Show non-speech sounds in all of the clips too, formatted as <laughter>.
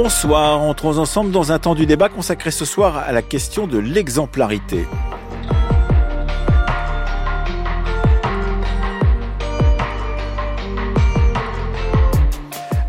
Bonsoir, entrons ensemble dans un temps du débat consacré ce soir à la question de l'exemplarité.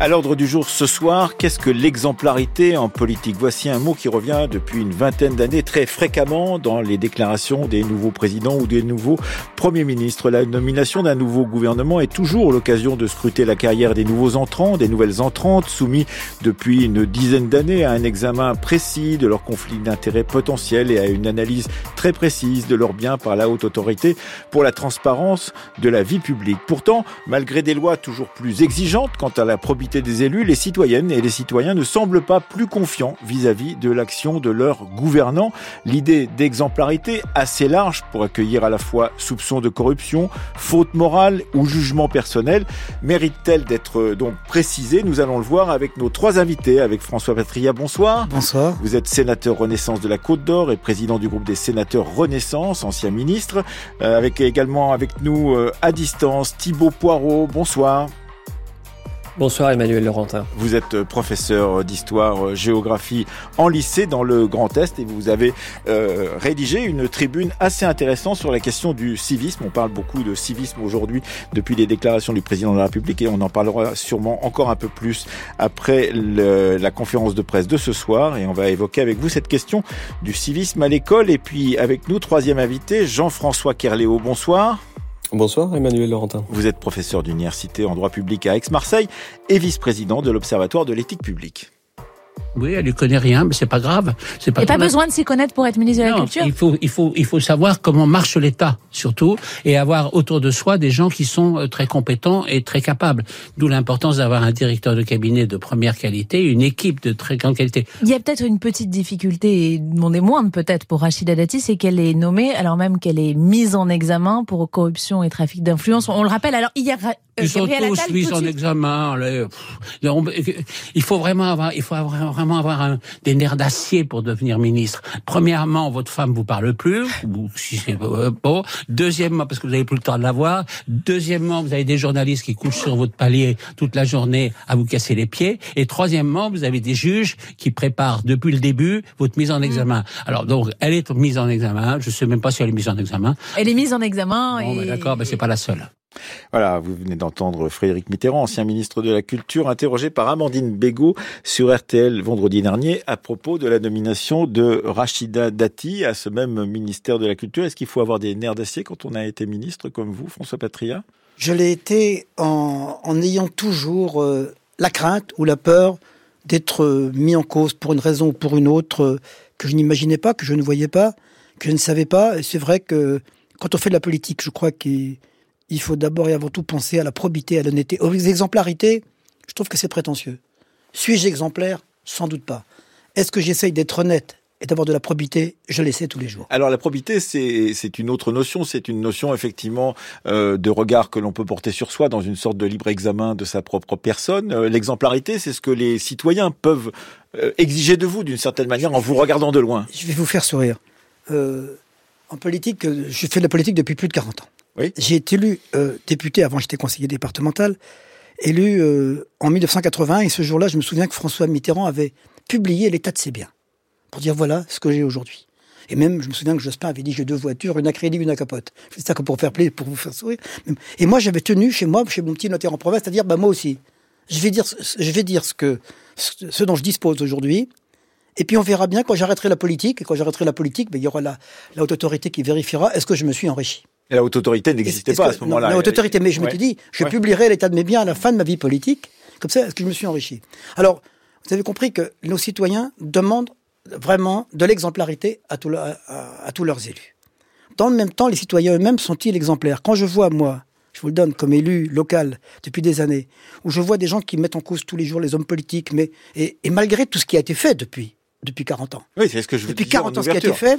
À l'ordre du jour ce soir, qu'est-ce que l'exemplarité en politique? Voici un mot qui revient depuis une vingtaine d'années très fréquemment dans les déclarations des nouveaux présidents ou des nouveaux premiers ministres. La nomination d'un nouveau gouvernement est toujours l'occasion de scruter la carrière des nouveaux entrants, des nouvelles entrantes, soumis depuis une dizaine d'années à un examen précis de leurs conflits d'intérêts potentiels et à une analyse très précise de leurs biens par la haute autorité pour la transparence de la vie publique. Pourtant, malgré des lois toujours plus exigeantes quant à la probité des élus, les citoyennes et les citoyens ne semblent pas plus confiants vis-à-vis de l'action de leurs gouvernants. L'idée d'exemplarité assez large pour accueillir à la fois soupçons de corruption, faute morale ou jugement personnel mérite-t-elle d'être euh, donc précisée? Nous allons le voir avec nos trois invités, avec François Patria. Bonsoir. Bonsoir. Vous êtes sénateur Renaissance de la Côte d'Or et président du groupe des sénateurs Renaissance, ancien ministre. Euh, avec également avec nous euh, à distance Thibaut Poirot. Bonsoir. Bonsoir Emmanuel Laurentin. Vous êtes euh, professeur d'histoire euh, géographie en lycée dans le Grand Est et vous avez euh, rédigé une tribune assez intéressante sur la question du civisme. On parle beaucoup de civisme aujourd'hui depuis les déclarations du président de la République et on en parlera sûrement encore un peu plus après le, la conférence de presse de ce soir et on va évoquer avec vous cette question du civisme à l'école et puis avec nous troisième invité Jean-François Kerléo. Bonsoir. Bonsoir Emmanuel Laurentin. Vous êtes professeur d'université en droit public à Aix-Marseille et vice-président de l'Observatoire de l'éthique publique. Oui, elle ne connaît rien, mais c'est pas grave. C'est pas. Il n'y a pas besoin de s'y connaître pour être ministre de la Culture. Il faut, il faut, il faut savoir comment marche l'État, surtout, et avoir autour de soi des gens qui sont euh, très compétents et très capables. D'où l'importance d'avoir un directeur de cabinet de première qualité, une équipe de très grande qualité. Il y a peut-être une petite difficulté, et des moindres peut-être, pour Rachida Dati, c'est qu'elle est nommée, alors même qu'elle est mise en examen pour corruption et trafic d'influence. On le rappelle. Alors hier, ils sont tous mis en examen. il faut vraiment avoir, il faut avoir, vraiment avoir un, des nerfs d'acier pour devenir ministre. Premièrement, votre femme vous parle plus, ou si c'est euh, bon. Deuxièmement, parce que vous avez plus le temps de la voir. Deuxièmement, vous avez des journalistes qui couchent sur votre palier toute la journée à vous casser les pieds. Et troisièmement, vous avez des juges qui préparent depuis le début votre mise en examen. Alors donc, elle est mise en examen. Je sais même pas si elle est mise en examen. Elle est mise en examen. Bon, ben, d'accord, mais c'est pas la seule. Voilà, vous venez d'entendre Frédéric Mitterrand, ancien ministre de la Culture, interrogé par Amandine Bégaud sur RTL vendredi dernier à propos de la nomination de Rachida Dati à ce même ministère de la Culture. Est-ce qu'il faut avoir des nerfs d'acier quand on a été ministre comme vous, François Patria Je l'ai été en, ayant toujours euh, la crainte ou la peur d'être euh, mis en cause pour une raison ou pour une autre euh, que je n'imaginais pas, que je ne voyais pas, que je ne savais pas. Et c'est vrai que quand on fait de la politique, je crois qu'il il faut d'abord et avant tout penser à la probité, à l'honnêteté. Aux exemplarités, je trouve que c'est prétentieux. Suis-je exemplaire? Sans doute pas. Est-ce que j'essaye d'être honnête et d'avoir de la probité, je l'essaie tous les jours. Alors la probité, c'est une autre notion, c'est une notion effectivement euh, de regard que l'on peut porter sur soi dans une sorte de libre examen de sa propre personne. Euh, l'exemplarité, c'est ce que les citoyens peuvent euh, exiger de vous d'une certaine manière en vous regardant de loin. Je vais vous faire sourire. en politique, je fais de la politique depuis plus de 40 ans. J'ai été élu euh, député, avant j'étais conseiller départemental, élu euh, en 1980, et ce jour-là, je me souviens que François Mitterrand avait publié l'état de ses biens, pour dire voilà ce que j'ai aujourd'hui. Et même, je me souviens que Jospin avait dit j'ai deux voitures, une à crédit, une à capote. C'est ça que pour faire plaisir, pour vous faire sourire. Et moi, j'avais tenu chez moi, chez mon petit notaire en province, à dire bah moi aussi, je vais dire, je vais dire ce que, ce dont je dispose aujourd'hui. Et puis on verra bien quand j'arrêterai la politique. Et quand j'arrêterai la politique, ben, il y aura la, la haute autorité qui vérifiera est-ce que je me suis enrichi. Et la haute autorité n'existait pas à ce moment-là. La haute autorité, mais je m'étais dit, je publierai l'état de mes biens à la fin de ma vie politique. Comme ça, est-ce que je me suis enrichi? Alors, vous avez compris que nos citoyens demandent vraiment de l'exemplarité à, à, tous leurs élus. Dans le même temps, les citoyens eux-mêmes sont-ils exemplaires? Quand je vois, moi, je vous le donne comme élu local depuis des années, où je vois des gens qui mettent en cause tous les jours les hommes politiques, mais et, malgré tout ce qui a été fait depuis depuis 40 ans. Oui, c'est ce que je veux Depuis 40 ans, ce qui a été fait,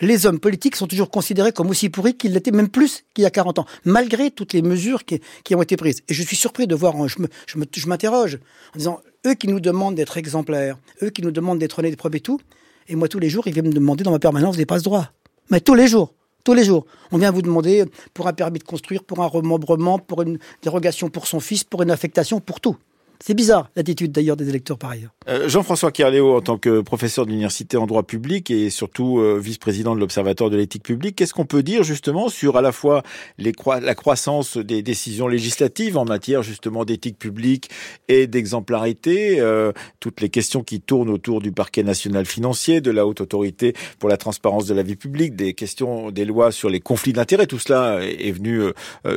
les hommes politiques sont toujours considérés comme aussi pourris qu'ils l'étaient même plus qu'il y a 40 ans, malgré toutes les mesures qui, ont été prises. Et je suis surpris de voir, je, je, m'interroge en disant, eux qui nous demandent d'être exemplaires, eux qui nous demandent d'être honnêtes, propres et tout, et moi tous les jours, ils viennent me demander dans ma permanence des passe-droits. Mais tous les jours, tous les jours. On vient vous demander pour un permis de construire, pour un remembrement, pour une dérogation pour son fils, pour une affectation, pour tout. C'est bizarre l'attitude d'ailleurs des électeurs par ailleurs. Euh, Jean-François Kerléo, en tant que professeur d'université en droit public et surtout euh, vice-président de l'Observatoire de l'éthique publique, qu'est-ce qu'on peut dire justement sur à la fois la croissance des décisions législatives en matière justement d'éthique publique et d'exemplarité, euh, toutes les questions qui tournent autour du parquet national financier, de la haute autorité pour la transparence de la vie publique, des questions des lois sur les conflits d'intérêts, tout cela est venu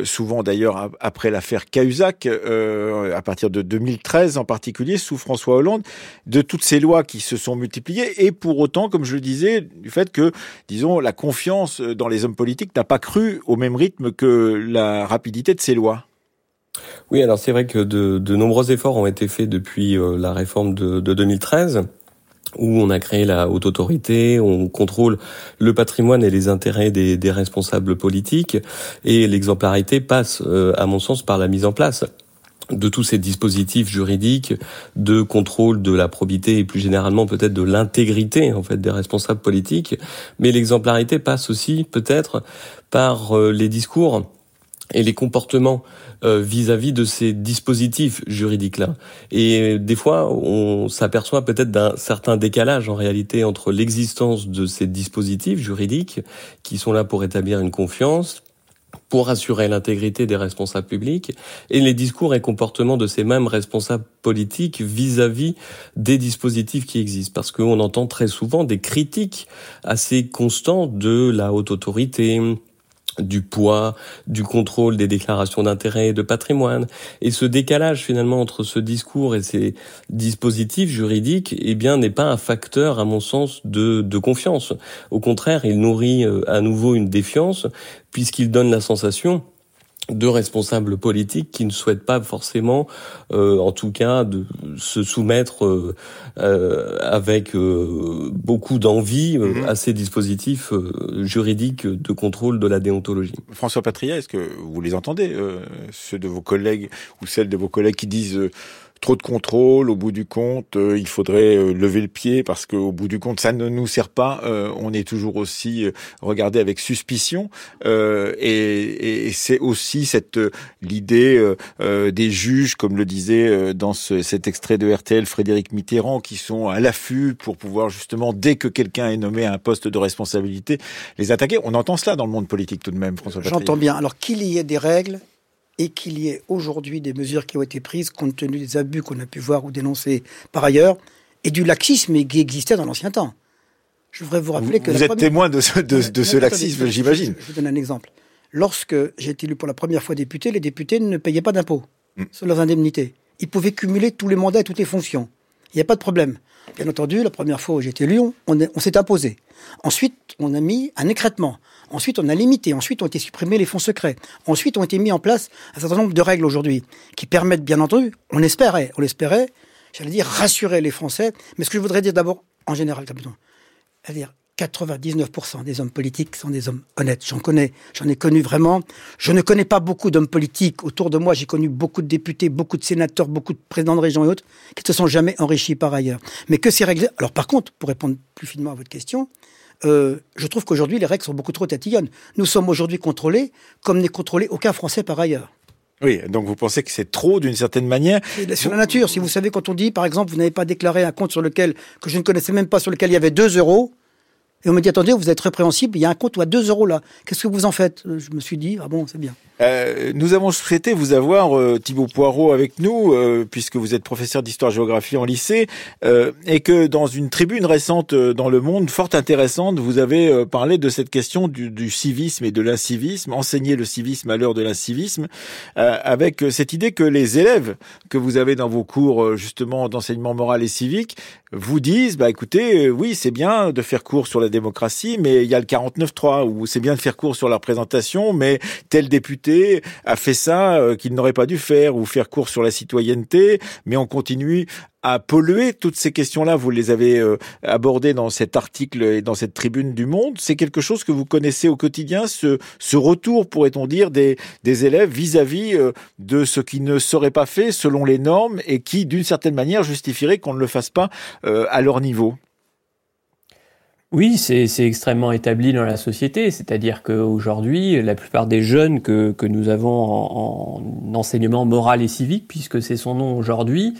souvent d'ailleurs après l'affaire Cahuzac à partir de 2000 2013 en particulier, sous François Hollande, de toutes ces lois qui se sont multipliées et pour autant, comme je le disais, du fait que, disons, la confiance dans les hommes politiques n'a pas cru au même rythme que la rapidité de ces lois. Oui, alors c'est vrai que de, nombreux efforts ont été faits depuis euh, la réforme de, 2013 où on a créé la haute autorité, on contrôle le patrimoine et les intérêts des, responsables politiques, et l'exemplarité passe, euh, à mon sens, par la mise en place de tous ces dispositifs juridiques de contrôle de la probité et plus généralement peut-être de l'intégrité en fait des responsables politiques mais l'exemplarité passe aussi peut-être par euh, les discours et les comportements euh, vis-à-vis de ces dispositifs juridiques-là. Et des fois, on s'aperçoit peut-être d'un certain décalage en réalité entre l'existence de ces dispositifs juridiques qui sont là pour établir une confiance, pour assurer l'intégrité des responsables publics et les discours et comportements de ces mêmes responsables politiques vis-à-vis des dispositifs qui existent. Parce qu'on entend très souvent des critiques assez constantes de la haute autorité, du poids, du contrôle des déclarations d'intérêt et de patrimoine. Et ce décalage finalement entre ce discours et ces dispositifs juridiques, eh bien, n'est pas un facteur, à mon sens, de, de confiance. Au contraire, il nourrit euh, à nouveau une défiance puisqu'il donne la sensation de responsables politiques qui ne souhaitent pas forcément, euh, en tout cas, de se soumettre euh, euh avec euh, beaucoup d'envie euh, mhm. à ces dispositifs juridiques de contrôle de la déontologie. François Patria, est-ce que vous les entendez, ceux de vos collègues ou celles de vos collègues qui disent trop de contrôle. Au bout du compte, euh, il faudrait euh, lever le pied parce qu'au bout du compte, ça ne nous sert pas. Euh, on est toujours aussi regardé avec suspicion. et, c'est aussi cette l'idée des juges, comme le disait dans ce, cet extrait de RTL Frédéric Mitterrand, qui sont à l'affût pour pouvoir justement, dès que quelqu'un est nommé à un poste de responsabilité, les attaquer. On entend cela dans le monde politique tout de même, François J'entends bien. Alors qu'il y ait des règles, et qu'il y ait aujourd'hui des mesures qui ont été prises compte tenu des abus qu'on a pu voir ou dénoncer par ailleurs et du laxisme qui existait dans l'ancien temps. Je voudrais vous rappeler que... Vous êtes témoin de ce, de, ce laxisme, j'imagine. Je, vous donne un exemple. Lorsque j'ai été élu pour la première fois député, les députés ne payaient pas d'impôts mm. sur leurs indemnités. Ils pouvaient cumuler tous les mandats et toutes les fonctions. Il n'y a pas de problème. Bien entendu, la première fois où j'ai été élu, on, on s'est imposé. Ensuite, on a mis un écrètement. Ensuite, on a limité. Ensuite, ont été supprimés les fonds secrets. Ensuite, ont été mis en place un certain nombre de règles aujourd'hui qui permettent, bien entendu, on espérait, on l'espérait, j'allais dire, rassurer les Français. Mais ce que je voudrais dire d'abord, en général, c'est-à-dire 99% des hommes politiques sont des hommes honnêtes. J'en connais, j'en ai connu vraiment. Je ne connais pas beaucoup d'hommes politiques. Autour de moi, j'ai connu beaucoup de députés, beaucoup de sénateurs, beaucoup de présidents de région et autres qui ne se sont jamais enrichis par ailleurs. Mais que ces règles... Alors par contre, pour répondre plus finement à votre question, euh, je trouve qu'aujourd'hui, les règles sont beaucoup trop tatillonnes. Nous sommes aujourd'hui contrôlés comme n'est contrôlé aucun Français par ailleurs. Oui, donc vous pensez que c'est trop d'une certaine manière? Sur la nature, si vous savez, quand on dit, par exemple, vous n'avez pas déclaré un compte sur lequel, que je ne connaissais même pas, sur lequel il y avait 2 euros, et on me dit, attendez, vous êtes répréhensible, il y a un compte où à 2 euros là. Qu'est-ce que vous en faites? Je me suis dit, ah bon, c'est bien. Euh, nous avons souhaité vous avoir, euh, Thibaut Poirot, avec nous, euh, puisque vous êtes professeur d'histoire-géographie en lycée, et que dans une tribune récente dans Le Monde, fort intéressante, vous avez parlé de cette question du, du civisme et de l'incivisme, enseigner le civisme à l'heure de l'incivisme, avec cette idée que les élèves que vous avez dans vos cours, justement, d'enseignement moral et civique, vous disent, bah écoutez, oui, c'est bien de faire cours sur la démocratie, mais il y a le 49-3, ou c'est bien de faire cours sur la représentation, mais tel député a fait ça euh, qu'il n'aurait pas dû faire ou faire cours sur la citoyenneté, mais on continue à polluer toutes ces questions-là. Vous les avez euh, abordées dans cet article et dans cette tribune du Monde. C'est quelque chose que vous connaissez au quotidien, ce, retour, pourrait-on dire, des, des élèves vis-à-vis euh, de ce qui ne serait pas fait selon les normes et qui, d'une certaine manière, justifierait qu'on ne le fasse pas à leur niveau. Oui, c'est extrêmement établi dans la société, c'est-à-dire qu'aujourd'hui, la plupart des jeunes que, nous avons en, en, enseignement moral et civique, puisque c'est son nom aujourd'hui,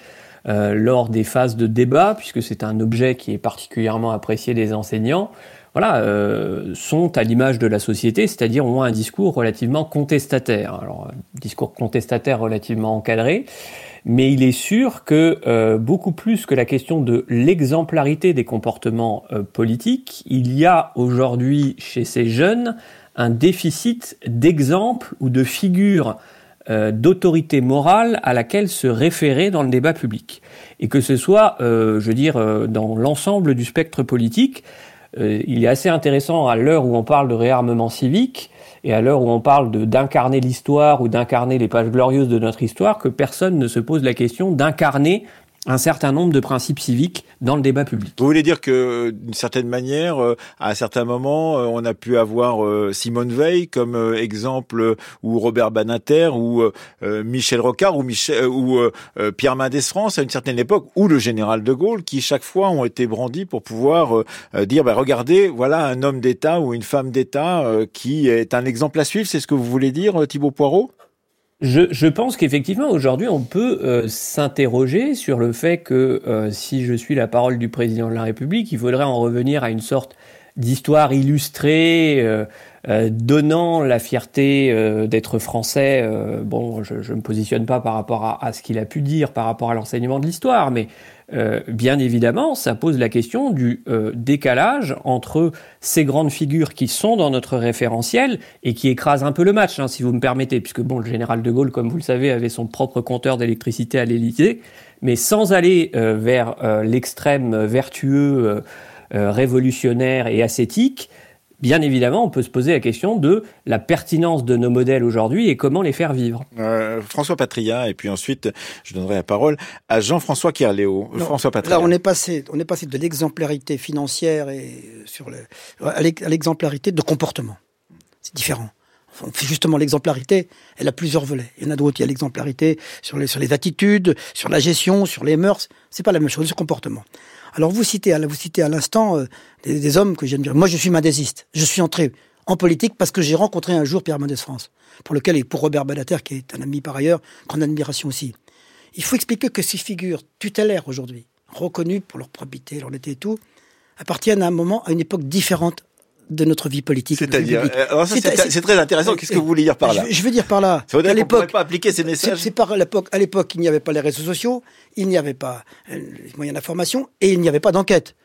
euh, lors des phases de débat, puisque c'est un objet qui est particulièrement apprécié des enseignants, voilà, euh, sont à l'image de la société, c'est-à-dire ont un discours relativement contestataire. Alors, discours contestataire relativement encadré, mais il est sûr que euh, beaucoup plus que la question de l'exemplarité des comportements euh, politiques, il y a aujourd'hui chez ces jeunes un déficit d'exemples ou de figures euh, d'autorité morale à laquelle se référer dans le débat public. Et que ce soit, je veux dire, dans l'ensemble du spectre politique, il est assez intéressant à l'heure où on parle de réarmement civique, et à l'heure où on parle d'incarner l'histoire ou d'incarner les pages glorieuses de notre histoire, que personne ne se pose la question d'incarner un certain nombre de principes civiques dans le débat public. Vous voulez dire que, d'une certaine manière, euh, à un certain moment, euh, on a pu avoir euh, Simone Veil comme exemple, ou Robert Banater, ou Michel Rocard, ou, Michel, ou Pierre Mendès France à une certaine époque, ou le général de Gaulle, qui chaque fois ont été brandis pour pouvoir dire, bah, regardez, voilà un homme d'État ou une femme d'État qui est un exemple à suivre. C'est ce que vous voulez dire, Thibault Poirot? Je, pense qu'effectivement, aujourd'hui, on peut euh, s'interroger sur le fait que euh, si je suis la parole du président de la République, il faudrait en revenir à une sorte d'histoire illustrée, euh, donnant la fierté d'être français. bon, je ne me positionne pas par rapport à ce qu'il a pu dire, par rapport à l'enseignement de l'histoire, mais euh, bien évidemment, ça pose la question du euh, décalage entre ces grandes figures qui sont dans notre référentiel et qui écrasent un peu le match, hein, si vous me permettez, puisque bon, le général de Gaulle, comme vous le savez, avait son propre compteur d'électricité à l'Élysée, mais sans aller euh, vers l'extrême vertueux, révolutionnaire et ascétique, bien évidemment, on peut se poser la question de la pertinence de nos modèles aujourd'hui et comment les faire vivre. Euh, François Patria, et puis ensuite, je donnerai la parole à Jean-François Kierléo. François Patria. Là, on est passé, on est passé de l'exemplarité financière et sur le, à l'exemplarité de comportement. C'est différent. Justement, l'exemplarité, elle a plusieurs volets. Il y en a d'autres. Il y a l'exemplarité sur les, attitudes, sur la gestion, sur les mœurs. C'est pas la même chose, c'est le comportement. Alors vous citez, vous citez à l'instant euh, des, hommes que bien. Moi, je suis mendésiste. Je suis entré en politique parce que j'ai rencontré un jour Pierre Mendès France, pour lequel et pour Robert Badater, qui est un ami par ailleurs, grande admiration aussi. Il faut expliquer que ces figures tutélaires aujourd'hui, reconnues pour leur probité, leur l'été et tout, appartiennent à un moment, à une époque différente de notre vie politique. C'est-à-dire, euh, c'est très intéressant. Qu'est-ce que vous voulez dire par là je, veux dire par là. Ça veut dire qu'on ne pourrait pas appliquer ces messages. C'est par l'époque. À l'époque, il n'y avait pas les réseaux sociaux, il n'y avait pas euh, les moyens d'information et il n'y avait pas d'enquête.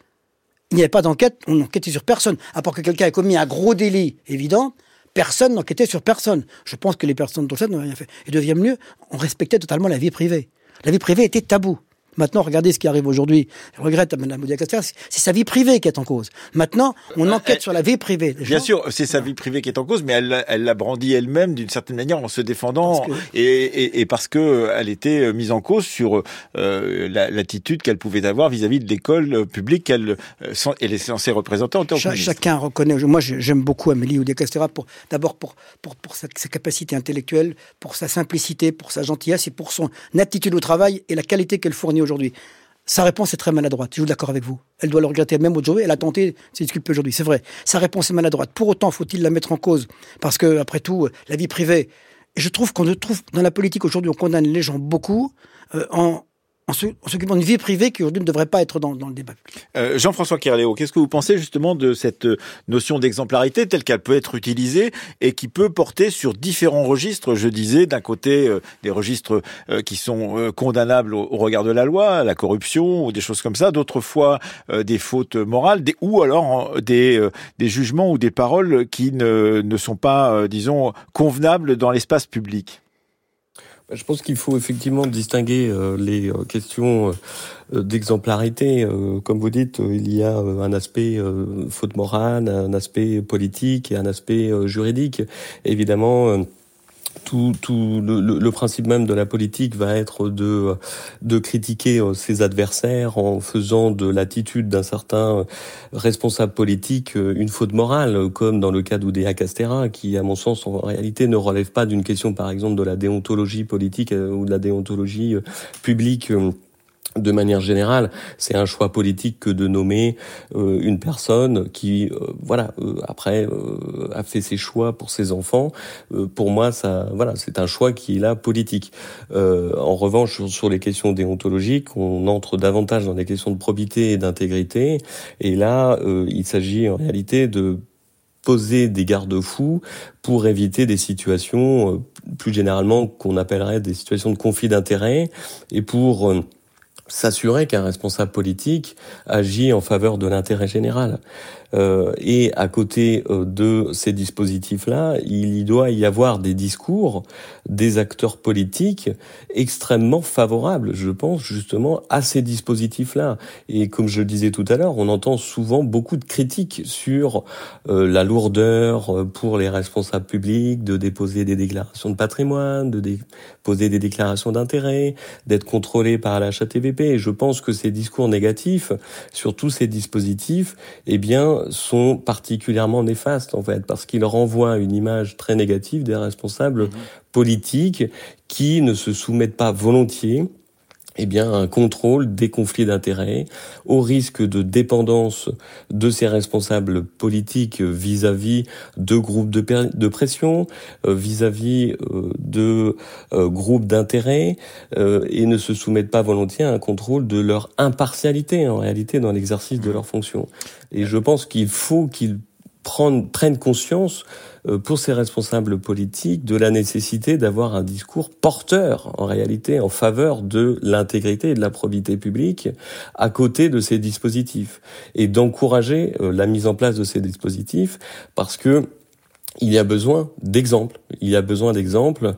Il n'y avait pas d'enquête. On n'enquêtait sur personne. À part que quelqu'un ait commis un gros délit évident, personne n'enquêtait sur personne. Je pense que les personnes dont ça n'ont rien fait. Et deuxième mieux, on respectait totalement la vie privée. La vie privée était tabou. Maintenant, regardez ce qui arrive aujourd'hui. Je regrette Mme Moudia c'est sa vie privée qui est en cause. Maintenant, on euh, enquête sur la vie privée. Bien sûr, c'est sa vie privée qui est en cause, mais elle, elle l'a brandie elle-même d'une certaine manière en se défendant et, et, et, parce que euh, elle était euh, mise en cause sur euh, l'attitude qu'elle pouvait avoir vis-à-vis de l'école publique qu'elle elle est censée représenter en tant que Chacun reconnaît. Moi, j'aime beaucoup Amélie pour d'abord pour pour, pour sa, sa capacité intellectuelle, pour sa simplicité, pour sa gentillesse et pour son attitude au travail et la qualité qu'elle fournit aujourd'hui. Sa réponse est très maladroite. Je suis d'accord avec vous. Elle doit le regretter même aujourd'hui. Elle a tenté se disculper aujourd'hui. C'est vrai. Sa réponse est maladroite. Pour autant, faut-il la mettre en cause? Parce que, après tout, la vie privée. je trouve qu'on trouve dans la politique aujourd'hui, on condamne les gens beaucoup euh, en, en s'occupant d'une vie privée qui aujourd'hui ne devrait pas être dans, le débat. Euh, Jean-François Kerléo, qu'est-ce que vous pensez justement de cette euh, notion d'exemplarité telle qu'elle peut être utilisée et qui peut porter sur différents registres? Je disais d'un côté euh, des registres qui sont condamnables au, regard de la loi, la corruption ou des choses comme ça, d'autres fois des fautes morales, des, ou alors des, des jugements ou des paroles qui ne, ne sont pas, disons, convenables dans l'espace public. Je pense qu'il faut effectivement distinguer euh, les euh, questions euh, d'exemplarité. Comme vous dites, il y a un aspect faute morale, un aspect politique et un aspect juridique. Évidemment, tout, tout le, le, principe même de la politique va être de, de critiquer euh, ses adversaires en faisant de l'attitude d'un certain responsable politique euh, une faute morale, comme dans le cas d'Oudéa Castera, qui, à mon sens, en réalité ne relève pas d'une question, par exemple, de la déontologie politique euh, ou de la déontologie publique de manière générale, c'est un choix politique que de nommer euh, une personne qui, euh, voilà, euh, après a fait ses choix pour ses enfants. pour moi, ça, voilà, c'est un choix qui est là politique. en revanche, sur, sur, les questions déontologiques, on entre davantage dans des questions de probité et d'intégrité. Et là, il s'agit en réalité de poser des garde-fous pour éviter des situations plus généralement qu'on appellerait des situations de conflit d'intérêts et pour s'assurer qu'un responsable politique agit en faveur de l'intérêt général. Euh, et à côté euh, de ces dispositifs-là, il doit y avoir des discours des acteurs politiques extrêmement favorables, je pense, justement, à ces dispositifs-là. Et comme je le disais tout à l'heure, on entend souvent beaucoup de critiques sur euh, la lourdeur pour les responsables publics de déposer des déclarations de patrimoine, de déposer des déclarations d'intérêt, d'être contrôlés par la HATVP. Et je pense que ces discours négatifs sur tous ces dispositifs, eh bien, sont particulièrement néfastes en fait parce qu'ils renvoient une image très négative des responsables mhm. politiques qui ne se soumettent pas volontiers eh bien, un contrôle des conflits d'intérêts, au risque de dépendance de ces responsables politiques vis-à-vis de groupes de, pression, euh, vis-à-vis euh, de euh, groupes d'intérêts, et ne se soumettent pas volontiers à un contrôle de leur impartialité, en réalité, dans l'exercice de leurs fonctions. Et je pense qu'il faut qu'ils prennent conscience pour ces responsables politiques de la nécessité d'avoir un discours porteur, en réalité, en faveur de l'intégrité et de la probité publique à côté de ces dispositifs. Et d'encourager euh, la mise en place de ces dispositifs parce que il y a besoin d'exemples. Il y a besoin d'exemples,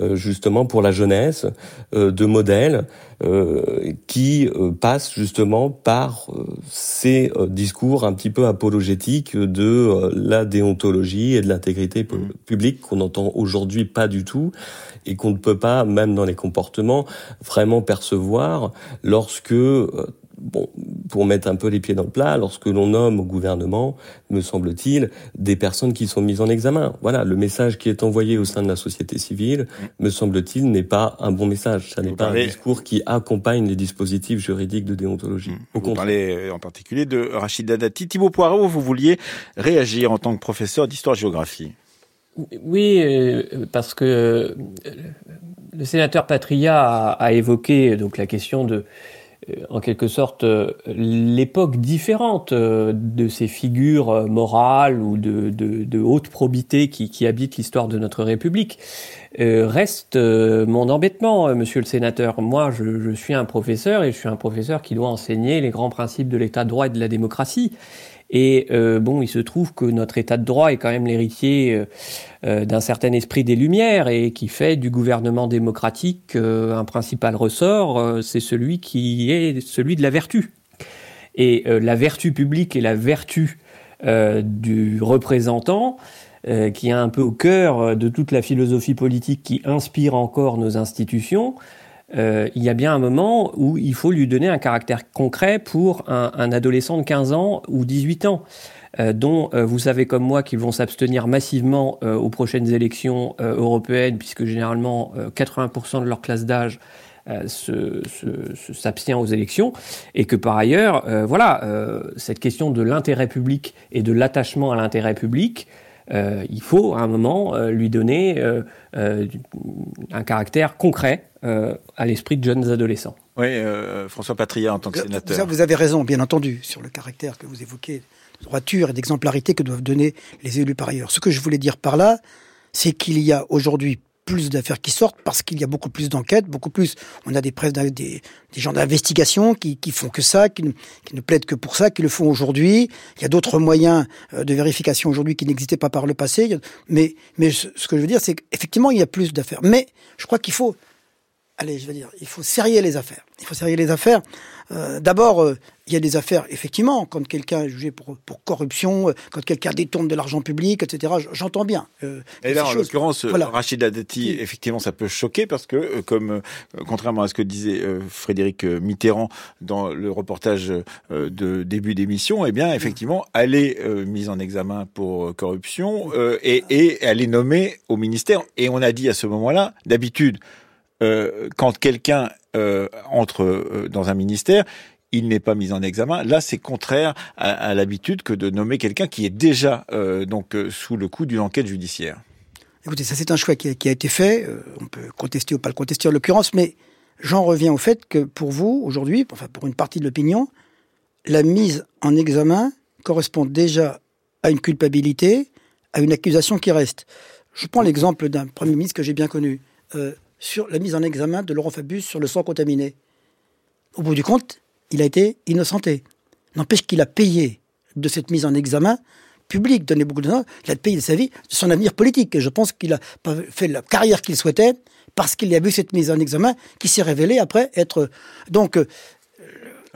euh, justement pour la jeunesse, euh, de modèles euh, qui passent justement par ces discours un petit peu apologétiques de la déontologie et de l'intégrité mmh. publique qu'on n'entend aujourd'hui pas du tout et qu'on ne peut pas, même dans les comportements, vraiment percevoir lorsque bon, pour mettre un peu les pieds dans le plat, lorsque l'on nomme au gouvernement, me semble-t-il, des personnes qui sont mises en examen. Voilà, le message qui est envoyé au sein de la société civile, me semble-t-il, n'est pas un bon message. Ça n'est pas un discours qui accompagne les dispositifs juridiques de déontologie. Mmh. Au vous parlez en particulier de Rachid Dati. Thibaut Poirot, vous vouliez réagir en tant que professeur d'histoire-géographie. Oui, euh, parce que euh, le sénateur Patria a, évoqué donc la question de en quelque sorte euh, l'époque différente euh, de ces figures euh, morales ou de, haute probité qui, habitent l'histoire de notre République. reste mon embêtement, monsieur le sénateur. Moi, je, suis un professeur et je suis un professeur qui doit enseigner les grands principes de l'état de droit et de la démocratie. Et euh, bon, il se trouve que notre État de droit est quand même l'héritier euh, euh, d'un certain esprit des Lumières et qui fait du gouvernement démocratique un principal ressort, c'est celui qui est celui de la vertu. Et la vertu publique et la vertu du représentant, qui est un peu au cœur de toute la philosophie politique qui inspire encore nos institutions, euh, il y a bien un moment où il faut lui donner un caractère concret pour un, adolescent de 15 ans ou 18 ans. Euh, dont euh, vous savez comme moi qu'ils vont s'abstenir massivement aux prochaines élections européennes, puisque généralement 80% de leur classe d'âge s'abstient aux élections, et que par ailleurs, voilà, cette question de l'intérêt public et de l'attachement à l'intérêt public, il faut à un moment lui donner un caractère concret euh, à l'esprit de jeunes adolescents. Oui, euh, François Patria en tant que sénateur. Vous avez raison, bien entendu, sur le caractère que vous évoquez, de droiture et d'exemplarité que doivent donner les élus par ailleurs. Ce que je voulais dire par là, c'est qu'il y a aujourd'hui plus d'affaires qui sortent parce qu'il y a beaucoup plus d'enquêtes, beaucoup plus. On a des, des, des gens d'investigation qui, qui font que ça, qui ne, qui ne plaident que pour ça, qui le font aujourd'hui. Il y a d'autres moyens euh, de vérification aujourd'hui qui n'existaient pas par le passé. Mais, mais ce que je veux dire, c'est qu'effectivement, il y a plus d'affaires. Mais je crois qu'il faut allez, je veux dire, il faut serrer les affaires. Il faut serrer les affaires. Euh, d'abord, euh, il y a des affaires, effectivement, quand quelqu'un est jugé pour, pour corruption, euh, quand quelqu'un détourne de l'argent public, etc. J'entends bien. et là, en l'occurrence, Rachida Dati, effectivement, ça peut choquer parce que, comme contrairement à ce que disait Frédéric Mitterrand dans le reportage de début d'émission, eh bien, effectivement, elle est mise en examen pour corruption et, et elle est nommée au ministère. Et on a dit à ce moment-là, d'habitude, euh, quand quelqu'un euh, entre euh, dans un ministère, il n'est pas mis en examen. Là, c'est contraire à, l'habitude que de nommer quelqu'un qui est déjà donc sous le coup d'une enquête judiciaire. Écoutez, ça c'est un choix qui a, été fait. on peut contester ou pas le contester en l'occurrence, mais j'en reviens au fait que pour vous, aujourd'hui, enfin pour une partie de l'opinion, la mise en examen correspond déjà à une culpabilité, à une accusation qui reste. Je prends l'exemple d'un Premier ministre que j'ai bien connu, sur la mise en examen de Laurent Fabius sur le sang contaminé. Au bout du compte, il a été innocenté. N'empêche qu'il a payé de cette mise en examen publique, donné beaucoup de temps, il a payé de sa vie, de son avenir politique. Et je pense qu'il a fait la carrière qu'il souhaitait parce qu'il a vu cette mise en examen qui s'est révélée après être... Donc,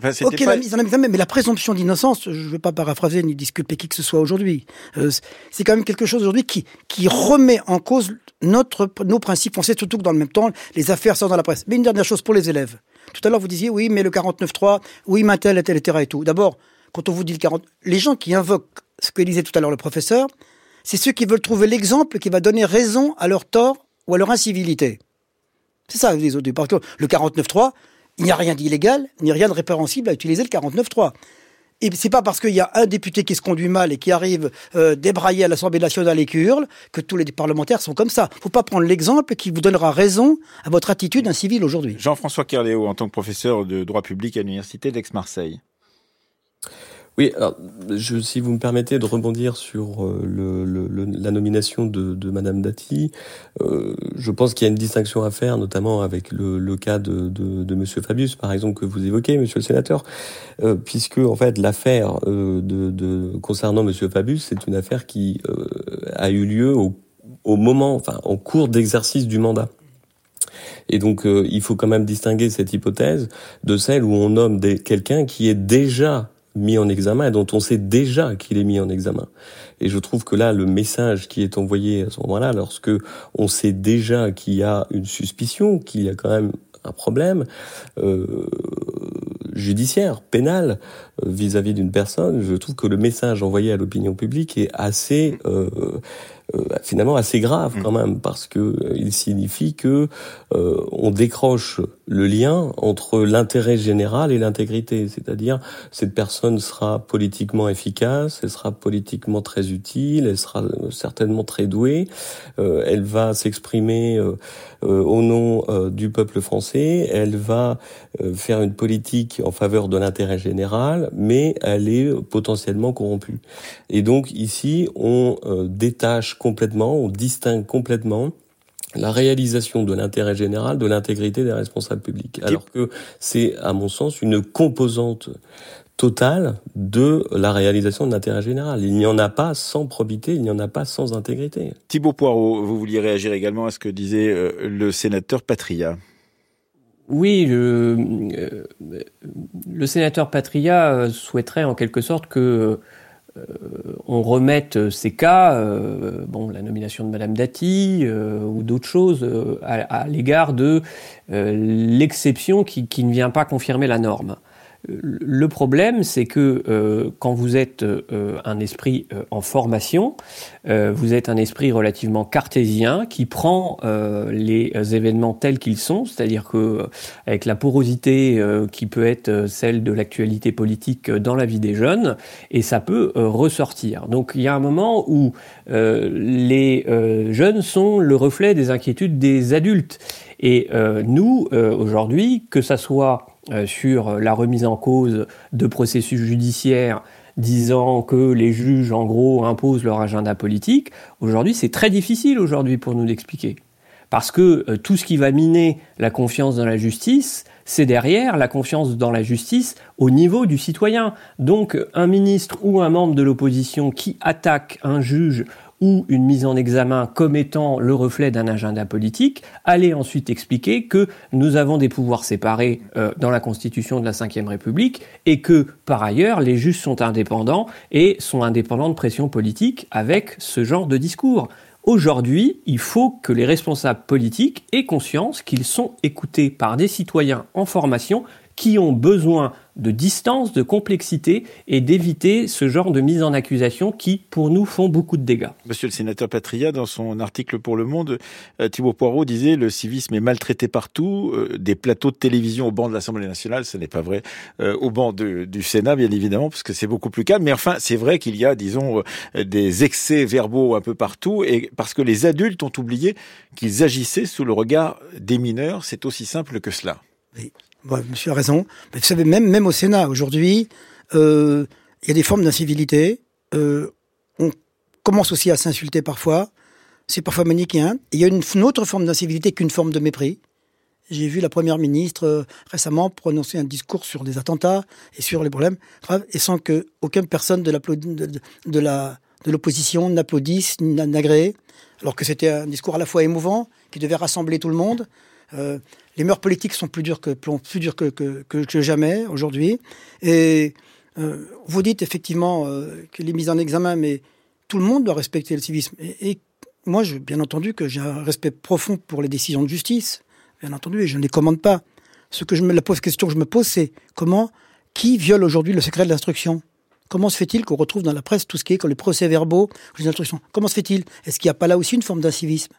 ok, la mise en examen, mais la présomption d'innocence, je ne veux pas paraphraser ni disculper qui que ce soit aujourd'hui. Euh, c'est quand même quelque chose aujourd'hui qui, qui remet en cause notre, nos principes. On sait surtout que dans le même temps, les affaires sortent dans la presse. Mais une dernière chose pour les élèves. Tout à l'heure, vous disiez, oui, mais le 49.3, oui, tel, etc. et tout. D'abord, quand on vous dit le 40, les gens qui invoquent ce que disait tout à l'heure le professeur, c'est ceux qui veulent trouver l'exemple qui va donner raison à leur tort ou à leur incivilité. C'est ça, les autres. Parce que le 49.3, il n'y a rien d'illégal, ni rien de répréhensible à utiliser le 49.3. Et c'est pas parce qu'il y a un député qui se conduit mal et qui arrive euh, débraillé à l'Assemblée nationale et qui hurle que tous les parlementaires sont comme ça. Faut pas prendre l'exemple qui vous donnera raison à votre attitude incivile aujourd'hui. Jean-François Kerléo, en tant que professeur de droit public à l'Université d'Aix-Marseille. Oui, alors, je, si vous me permettez de rebondir sur euh, le, la nomination de, de Madame Dati, euh, je pense qu'il y a une distinction à faire, notamment avec le, le cas de, de, de, Monsieur Fabius, par exemple, que vous évoquez, Monsieur le Sénateur, euh, puisque en fait l'affaire euh, de, concernant Monsieur Fabius, c'est une affaire qui euh, a eu lieu au, au moment, enfin, en cours d'exercice du mandat. Et donc, il faut quand même distinguer cette hypothèse de celle où on nomme quelqu'un qui est déjà mis en examen et dont on sait déjà qu'il est mis en examen. Et je trouve que là, le message qui est envoyé à ce moment-là, lorsque on sait déjà qu'il y a une suspicion, qu'il y a quand même un problème euh, judiciaire, pénal euh, vis-à-vis d'une personne, je trouve que le message envoyé à l'opinion publique est assez euh, finalement assez grave mm. quand même parce que euh, il signifie que euh, on décroche le lien entre l'intérêt général et l'intégrité, c'est-à-dire cette personne sera politiquement efficace, elle sera politiquement très utile, elle sera certainement très douée, elle va s'exprimer au nom du peuple français, elle va faire une politique en faveur de l'intérêt général, mais elle est potentiellement corrompue. Et donc ici, on détache complètement, on distingue complètement la réalisation de l'intérêt général de l'intégrité des responsables publics. Alors que c'est, à mon sens, une composante totale de la réalisation de l'intérêt général. Il n'y en a pas sans probité, il n'y en a pas sans intégrité. Thibaut Poirot, vous vouliez réagir également à ce que disait euh, le sénateur Patria. Oui, le, euh, le sénateur Patria euh, souhaiterait en quelque sorte que euh, on remette ces cas, euh, bon, la nomination de Madame Dati euh, ou d'autres choses, à, l'égard de l'exception qui, ne vient pas confirmer la norme. Le problème, c'est que euh, quand vous êtes euh, un esprit euh, en formation, vous êtes un esprit relativement cartésien qui prend les événements tels qu'ils sont, c'est-à-dire que avec la porosité qui peut être celle de l'actualité politique dans la vie des jeunes, et ça peut ressortir. Donc il y a un moment où les jeunes sont le reflet des inquiétudes des adultes. Et nous, aujourd'hui, que ça soit euh, sur la remise en cause de processus judiciaires disant que les juges, en gros, imposent leur agenda politique. Aujourd'hui, c'est très difficile aujourd'hui pour nous d'expliquer. Parce que euh, tout ce qui va miner la confiance dans la justice, c'est derrière la confiance dans la justice au niveau du citoyen. Donc un ministre ou un membre de l'opposition qui attaque un juge ou une mise en examen comme étant le reflet d'un agenda politique, allez ensuite expliquer que nous avons des pouvoirs séparés euh, dans la Constitution de la Ve République et que, par ailleurs, les juges sont indépendants et sont indépendants de pression politique avec ce genre de discours. Aujourd'hui, il faut que les responsables politiques aient conscience qu'ils sont écoutés par des citoyens en formation qui ont besoin de distance, de complexité et d'éviter ce genre de mise en accusation qui, pour nous, font beaucoup de dégâts. Monsieur le sénateur Patria, dans son article pour Le Monde, euh, Thibault Poirot disait le civisme est maltraité partout, euh, des plateaux de télévision au banc de l'Assemblée nationale, ce n'est pas vrai, euh, au banc du Sénat, bien évidemment, parce que c'est beaucoup plus calme. Mais enfin, c'est vrai qu'il y a, disons, des excès verbaux un peu partout, et parce que les adultes ont oublié qu'ils agissaient sous le regard des mineurs. C'est aussi simple que cela. Oui monsieur a raison. Vous savez, même, au Sénat, aujourd'hui, euh, il y a des formes d'incivilité. Euh, on commence aussi à s'insulter parfois. C'est parfois manichéen. Il y a une, autre forme d'incivilité qu'une forme de mépris. J'ai vu la première ministre euh, récemment prononcer un discours sur des attentats et sur les problèmes et sans que aucune personne de, de l'opposition n'applaudisse, n'agrée, alors que c'était un discours à la fois émouvant, qui devait rassembler tout le monde. Euh, les mœurs politiques sont plus dures que, plus que, jamais aujourd'hui. Et euh, vous dites effectivement euh, que les mises en examen, mais tout le monde doit respecter le civisme. Et, moi, je, bien entendu, que j'ai un respect profond pour les décisions de justice, bien entendu, et je ne les commande pas. Ce que je me, la question que je me pose, c'est comment, qui viole aujourd'hui le secret de l'instruction? Comment se fait-il qu'on retrouve dans la presse tout ce qui est comme les procès-verbaux, les instructions Comment se fait-il? Est-ce qu'il n'y a pas là aussi une forme d'incivisme?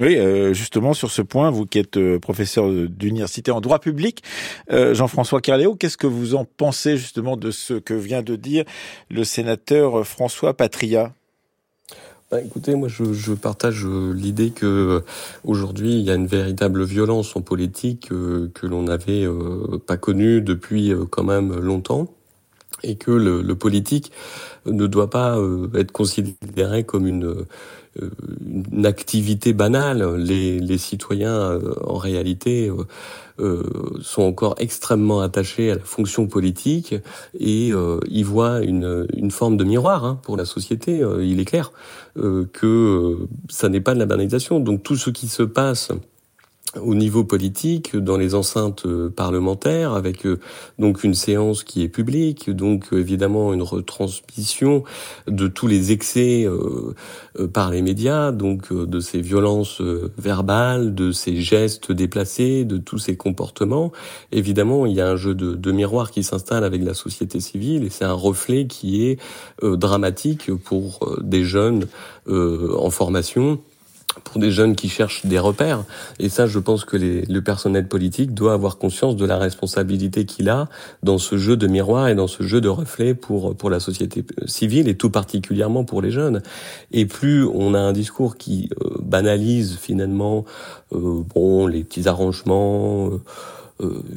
Oui, euh, justement sur ce point, vous qui êtes euh, professeur d'université en droit public, euh, Jean-François Carléo, qu'est-ce que vous en pensez justement de ce que vient de dire le sénateur François Patria? Bah, écoutez, moi je, je partage l'idée que aujourd'hui il y a une véritable violence en politique que l'on n'avait pas connue depuis quand même longtemps et que le, le, politique ne doit pas être considéré comme une euh, une activité banale. Les, les citoyens, euh, en réalité, euh, sont encore extrêmement attachés à la fonction politique et euh, y voient une, une forme de miroir hein, pour la société. il est clair que ça n'est pas de la banalisation. Donc tout ce qui se passe au niveau politique, dans les enceintes euh, parlementaires, avec euh, donc une séance qui est publique, donc euh, évidemment une retransmission de tous les excès par les médias, donc de ces violences verbales, de ces gestes déplacés, de tous ces comportements. Évidemment, il y a un jeu de, de miroir qui s'installe avec la société civile et c'est un reflet qui est dramatique pour des jeunes en formation pour des jeunes qui cherchent des repères. Et ça, je pense que le personnel politique doit avoir conscience de la responsabilité qu'il a dans ce jeu de miroir et dans ce jeu de reflets pour, pour la société civile et tout particulièrement pour les jeunes. Et plus on a un discours qui euh, banalise finalement euh, bon les petits arrangements, euh,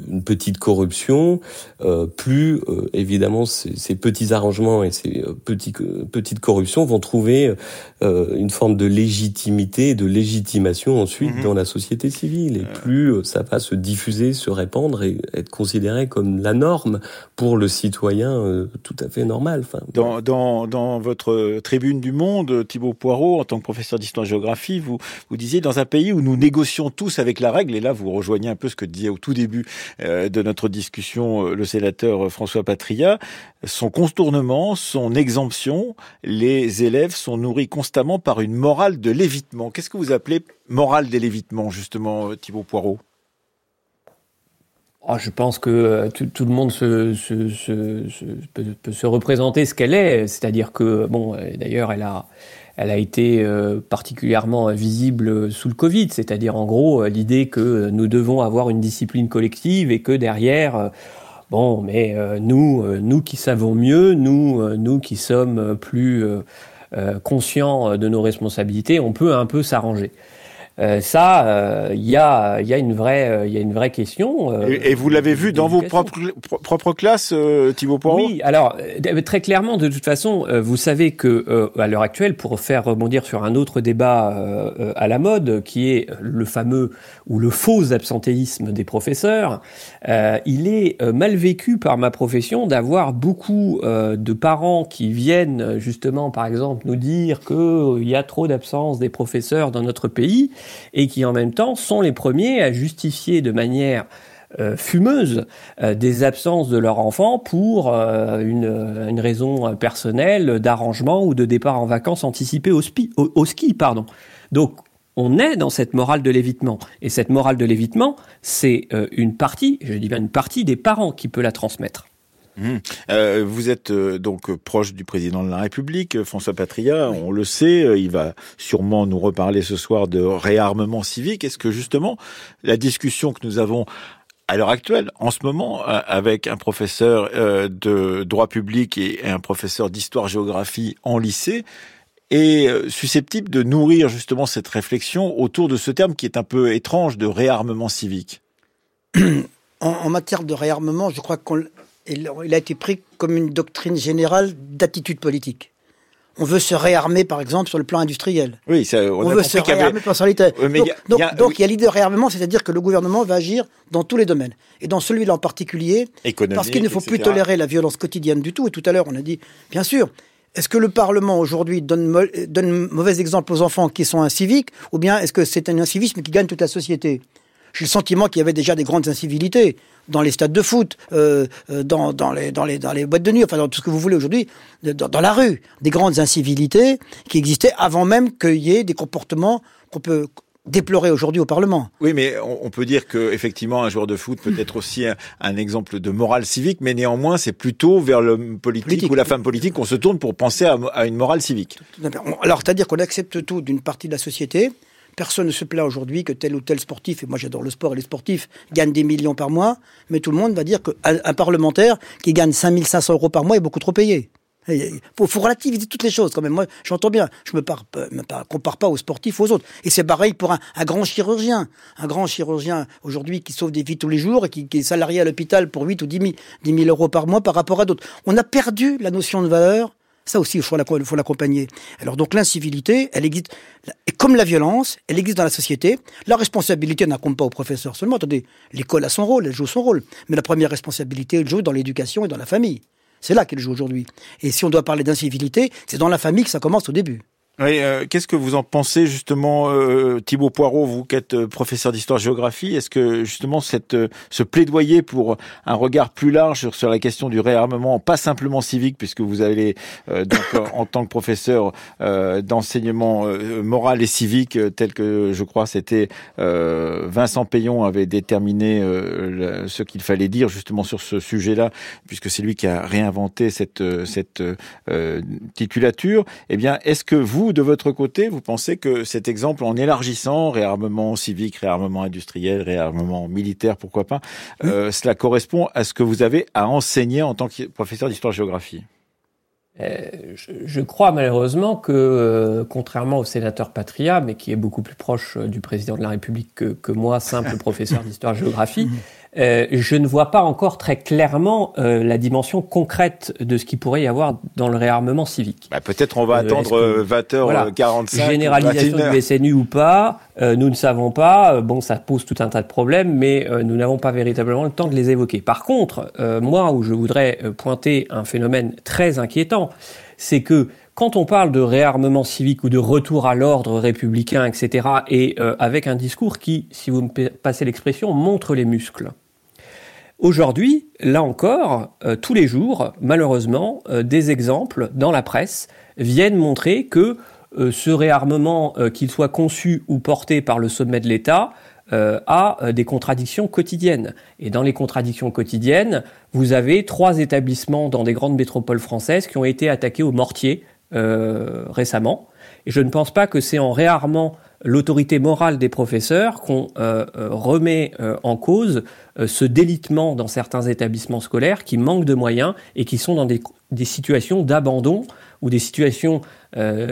une petite corruption, euh, plus euh, évidemment ces, ces, petits arrangements et ces petits, petites corruptions vont trouver une forme de légitimité, de légitimation ensuite mhm. dans la société civile. Et plus ça va se diffuser, se répandre et être considéré comme la norme pour le citoyen tout à fait normal. Enfin, dans, dans, dans votre tribune du Monde, Thibault Poirot, en tant que professeur d'histoire-géographie, vous, vous disiez dans un pays où nous négocions tous avec la règle, et là vous rejoignez un peu ce que disait au tout début euh, de notre discussion euh, le sénateur François Patria, son contournement, son exemption, les élèves sont nourris constamment par une morale de l'évitement. Qu'est-ce que vous appelez morale de l'évitement, justement, euh, Thibault Poirot? Oh, je pense que tout, le monde se, peut, se représenter ce qu'elle est, c'est-à-dire que, bon, d'ailleurs, elle a, elle a été euh, particulièrement visible sous le Covid, c'est-à-dire en gros euh, l'idée que nous devons avoir une discipline collective et que derrière, euh, bon, mais nous, nous qui savons mieux, nous, nous qui sommes plus conscients de nos responsabilités, on peut un peu s'arranger. Euh, ça, euh, il y, a, y, a une vraie, il y a une vraie question. Euh, et, vous l'avez vu dans vos propres, propres classes, Thibaut Poirot? Oui, alors très clairement, de toute façon, vous savez que à l'heure actuelle, pour faire rebondir sur un autre débat à la mode, qui est le fameux ou le faux absentéisme des professeurs, il est mal vécu par ma profession d'avoir beaucoup de parents qui viennent justement, par exemple, nous dire qu'il y a trop d'absence des professeurs dans notre pays et qui en même temps sont les premiers à justifier de manière euh, fumeuse euh, des absences de leurs enfants pour euh, une, raison personnelle d'arrangement ou de départ en vacances anticipé au, au, ski. Pardon. Donc on est dans cette morale de l'évitement. Et cette morale de l'évitement, c'est une partie, je dis bien une partie des parents qui peut la transmettre. Mmh. Euh, vous êtes euh, donc proche du président de la République, euh, François Patria, on le sait, il va sûrement nous reparler ce soir de réarmement civique. Est-ce que justement la discussion que nous avons à l'heure actuelle, en ce moment, avec un professeur de droit public et un professeur d'histoire-géographie en lycée, est susceptible de nourrir justement cette réflexion autour de ce terme qui est un peu étrange de réarmement civique? En, matière de réarmement, je crois qu'on il a été pris comme une doctrine générale d'attitude politique. On veut se réarmer, par exemple, sur le plan industriel. Oui, ça, on, veut se réarmer sur donc, il y a l'idée de réarmement, c'est-à-dire que le gouvernement va agir dans tous les domaines. Et dans celui-là en particulier, parce qu'il ne faut plus tolérer la violence quotidienne du tout. Et tout à l'heure, on a dit, bien sûr, est-ce que le Parlement aujourd'hui donne, donne mauvais exemple aux enfants qui sont inciviques, ou bien est-ce que c'est un incivisme qui gagne toute la société? J'ai le sentiment qu'il y avait déjà des grandes incivilités dans les stades de foot, euh, euh, dans, dans, les, dans, les, dans les boîtes de nuit, enfin dans tout ce que vous voulez aujourd'hui, dans, dans, la rue, des grandes incivilités qui existaient avant même qu'il y ait des comportements qu'on peut déplorer aujourd'hui au Parlement. Oui, mais on, peut dire que effectivement un joueur de foot peut être aussi un, exemple de morale civique, mais néanmoins c'est plutôt vers l'homme politique, ou la femme politique qu'on se tourne pour penser à, à une morale civique. Alors c'est-à-dire qu'on accepte tout d'une partie de la société, Personne ne se plaint aujourd'hui que tel ou tel sportif, et moi j'adore le sport et les sportifs, gagnent des millions par mois, mais tout le monde va dire qu'un parlementaire qui gagne 5500 euros par mois est beaucoup trop payé. Il faut, relativiser toutes les choses quand même. Moi, j'entends bien. Je me, me compare pas aux sportifs, aux autres. Et c'est pareil pour un, grand chirurgien. Un grand chirurgien aujourd'hui qui sauve des vies tous les jours et qui, est salarié à l'hôpital pour 8 ou 10 000, euros par mois par rapport à d'autres. On a perdu la notion de valeur ça aussi, il faut l'accompagner. Alors donc l'incivilité, elle existe, comme la violence, elle existe dans la société. La responsabilité n'incombe pas au professeur seulement. Attendez, l'école a son rôle, elle joue son rôle. Mais la première responsabilité, elle joue dans l'éducation et dans la famille. C'est là qu'elle joue aujourd'hui. Et si on doit parler d'incivilité, c'est dans la famille que ça commence au début. Oui, euh, qu'est-ce que vous en pensez justement, euh, Thibaut Poirot, vous qui êtes euh, professeur d'histoire-géographie, est-ce que justement cette, euh, ce plaidoyer pour un regard plus large sur, sur la question du réarmement, pas simplement civique, puisque vous avez donc en tant que professeur d'enseignement moral et civique, tel que je crois c'était Vincent Payon avait déterminé ce qu'il fallait dire justement sur ce sujet-là, puisque c'est lui qui a réinventé cette, cette titulature. Eh bien, est-ce que vous de votre côté, vous pensez que cet exemple, en élargissant réarmement civique, réarmement industriel, réarmement militaire, pourquoi pas, euh, cela correspond à ce que vous avez à enseigner en tant que professeur d'histoire-géographie? Euh, je, crois malheureusement que, euh, contrairement au sénateur Patria, mais qui est beaucoup plus proche du président de la République que, que moi, simple <laughs> professeur d'histoire-géographie, euh, je ne vois pas encore très clairement euh, la dimension concrète de ce qu'il pourrait y avoir dans le réarmement civique. Bah, Peut-être on va euh, attendre 20h45. Généralisation du SNU ou pas, nous ne savons pas. Bon, ça pose tout un tas de problèmes, mais nous n'avons pas véritablement le temps de les évoquer. Par contre, moi, où je voudrais pointer un phénomène très inquiétant, c'est que quand on parle de réarmement civique ou de retour à l'ordre républicain, etc., et avec un discours qui, si vous me passez l'expression, montre les muscles, Aujourd'hui, là encore, euh, tous les jours, malheureusement, euh, des exemples dans la presse viennent montrer que euh, ce réarmement, qu'il soit conçu ou porté par le sommet de l'État, a des contradictions quotidiennes. Et dans les contradictions quotidiennes, vous avez trois établissements dans des grandes métropoles françaises qui ont été attaqués au mortier récemment. Et je ne pense pas que c'est en réarmant l'autorité morale des professeurs qu'on euh, euh, remet euh, en cause ce délitement dans certains établissements scolaires qui manquent de moyens et qui sont dans des, des situations d'abandon ou des situations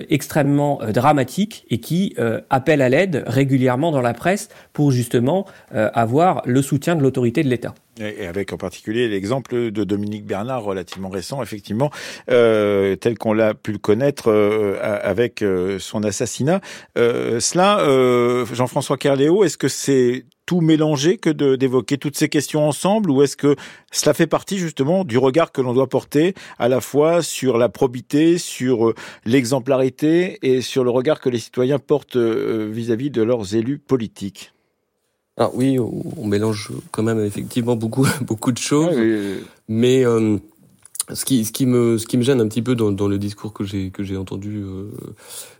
extrêmement dramatiques et qui appellent à l'aide régulièrement dans la presse pour justement avoir le soutien de l'autorité de l'État. Et avec en particulier l'exemple de Dominique Bernard, relativement récent, effectivement, euh, tel qu'on l'a pu le connaître euh, avec euh, son assassinat. Cela, Jean-François Carléo, est-ce que c'est tout mélangé que d'évoquer toutes ces questions ensemble, ou est-ce que cela fait partie justement du regard que l'on doit porter à la fois sur la probité, sur l'exemplarité et sur le regard que les citoyens portent vis à -vis de leurs élus politiques? Alors oui, on, mélange quand même effectivement beaucoup <laughs> beaucoup de choses, mais euh, ce qui, ce qui me, ce qui me gêne un petit peu dans, dans le discours que j'ai que j'ai entendu euh,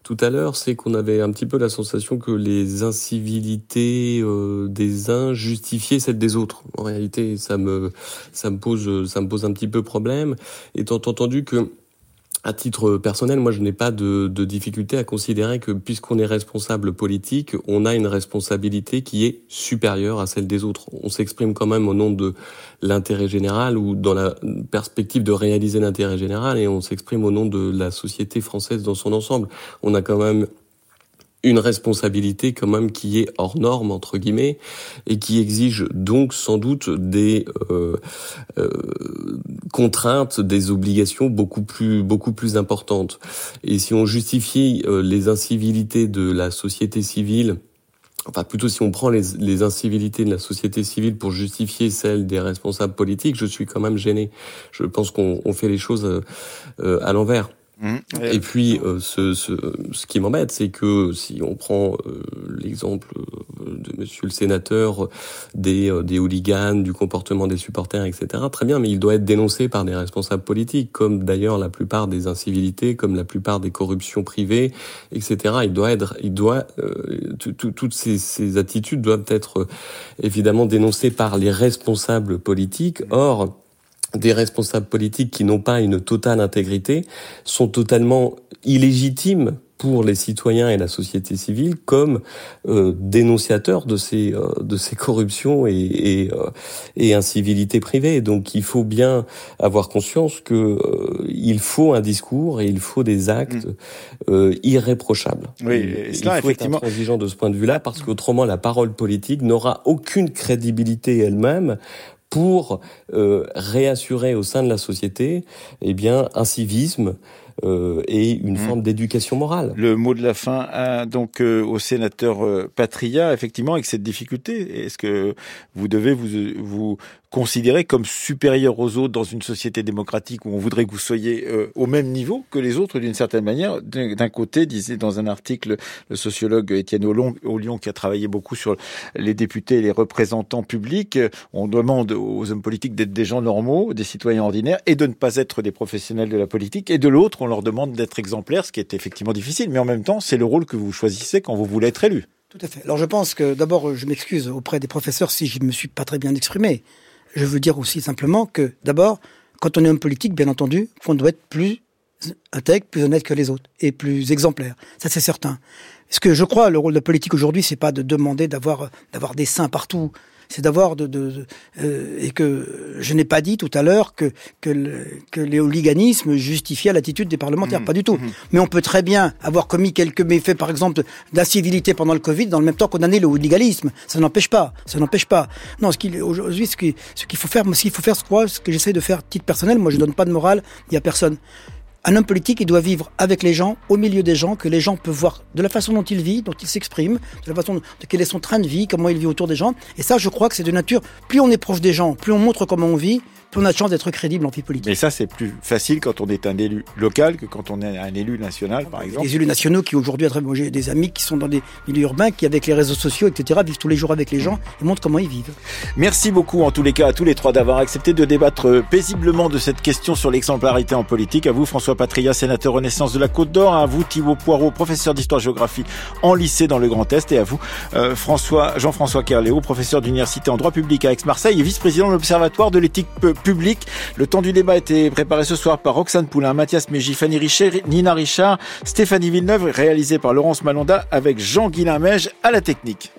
tout à l'heure, c'est qu'on avait un petit peu la sensation que les incivilités euh, des uns justifiaient celles des autres. En réalité, ça me, ça me pose, ça me pose un petit peu problème, étant entendu que à titre personnel, moi, je n'ai pas de, de, difficulté à considérer que puisqu'on est responsable politique, on a une responsabilité qui est supérieure à celle des autres. On s'exprime quand même au nom de l'intérêt général ou dans la perspective de réaliser l'intérêt général et on s'exprime au nom de la société française dans son ensemble. On a quand même une responsabilité quand même qui est hors norme entre guillemets et qui exige donc sans doute des euh, euh, contraintes, des obligations beaucoup plus beaucoup plus importantes. Et si on justifie euh, les incivilités de la société civile enfin plutôt si on prend les, les, incivilités de la société civile pour justifier celles des responsables politiques, je suis quand même gêné. Je pense qu'on fait les choses euh, à l'envers. Mmh. Et puis, euh, ce, ce, ce, qui m'embête, c'est que si on prend euh, l'exemple euh, de Monsieur le sénateur des, des hooligans, du comportement des supporters, etc., très bien, mais il doit être dénoncé par des responsables politiques, comme d'ailleurs la plupart des incivilités, comme la plupart des corruptions privées, etc. Il doit être, il doit, toutes ces, ces attitudes doivent être évidemment dénoncées par les responsables politiques. Or, des responsables politiques qui n'ont pas une totale intégrité sont totalement illégitimes pour les citoyens et la société civile comme euh, dénonciateurs de ces euh, de ces corruptions et et, euh, et incivilités privées. Donc il faut bien avoir conscience que euh, il faut un discours et il faut des actes mmh. irréprochables. Oui, il faut effectivement... être intransigeant de ce point de vue-là parce qu'autrement la parole politique n'aura aucune crédibilité elle-même pour euh, réassurer au sein de la société eh bien un civisme euh, et une mmh. forme d'éducation morale. Le mot de la fin hein, donc euh, au sénateur euh, Patria effectivement avec cette difficulté est-ce que vous devez vous vous considéré comme supérieur aux autres dans une société démocratique où on voudrait que vous soyez euh, au même niveau que les autres d'une certaine manière. D'un côté, disait dans un article le sociologue Étienne Lyon qui a travaillé beaucoup sur les députés et les représentants publics, on demande aux hommes politiques d'être des gens normaux, des citoyens ordinaires et de ne pas être des professionnels de la politique. Et de l'autre, on leur demande d'être exemplaires, ce qui est effectivement difficile. Mais en même temps, c'est le rôle que vous choisissez quand vous voulez être élu. Tout à fait. Alors je pense que d'abord, je m'excuse auprès des professeurs si je ne me suis pas très bien exprimé. Je veux dire aussi simplement que, d'abord, quand on est homme politique, bien entendu, qu'on doit être plus intègre, plus honnête que les autres et plus exemplaire. Ça, c'est certain. Ce que je crois, le rôle de politique aujourd'hui, c'est pas de demander d'avoir d'avoir des saints partout c'est d'avoir de, de, euh, et que je n'ai pas dit tout à l'heure que que, que les hooliganismes justifiaient l'attitude des parlementaires, mmh. pas du tout. Mmh. Mais on peut très bien avoir commis quelques méfaits, par exemple d'incivilité pendant le Covid, dans le même temps condamner le hooliganisme. Ça n'empêche pas, ça n'empêche pas. Non, ce qu'il aujourd'hui, ce qu'il ce qu'il faut faire, ce qu'il faut faire, ce que j'essaie de faire titre personnel, moi je donne pas de morale, il y a personne. Un homme politique, il doit vivre avec les gens, au milieu des gens, que les gens peuvent voir de la façon dont il vit, dont il s'exprime, de la façon de quel est son train de vie, comment il vit autour des gens. Et ça, je crois que c'est de nature. Plus on est proche des gens, plus on montre comment on vit, on a de chance d'être crédible en vie politique. Mais ça, c'est plus facile quand on est un élu local que quand on est un élu national, par exemple. Les élus nationaux qui aujourd'hui, j'ai des amis qui sont dans des milieux urbains, qui avec les réseaux sociaux, etc., vivent tous les jours avec les gens et montrent comment ils vivent. Merci beaucoup, en tous les cas, à tous les trois d'avoir accepté de débattre paisiblement de cette question sur l'exemplarité en politique. À vous, François Patria, sénateur Renaissance de la Côte d'Or. À vous, Thibault Poirot, professeur d'histoire-géographie en lycée dans le Grand Est. Et à vous, euh, François, Jean-François Kerléo, professeur d'université en droit public à Aix-Marseille et vice-président de l'Observatoire de l'éthique Le temps du débat a été préparé ce soir par Roxane Poulain, Mathias Mégy, Fanny Richer, Nina Richard, Stéphanie Villeneuve, réalisé par Laurence Malonda avec Jean-Guilain Mège à la technique.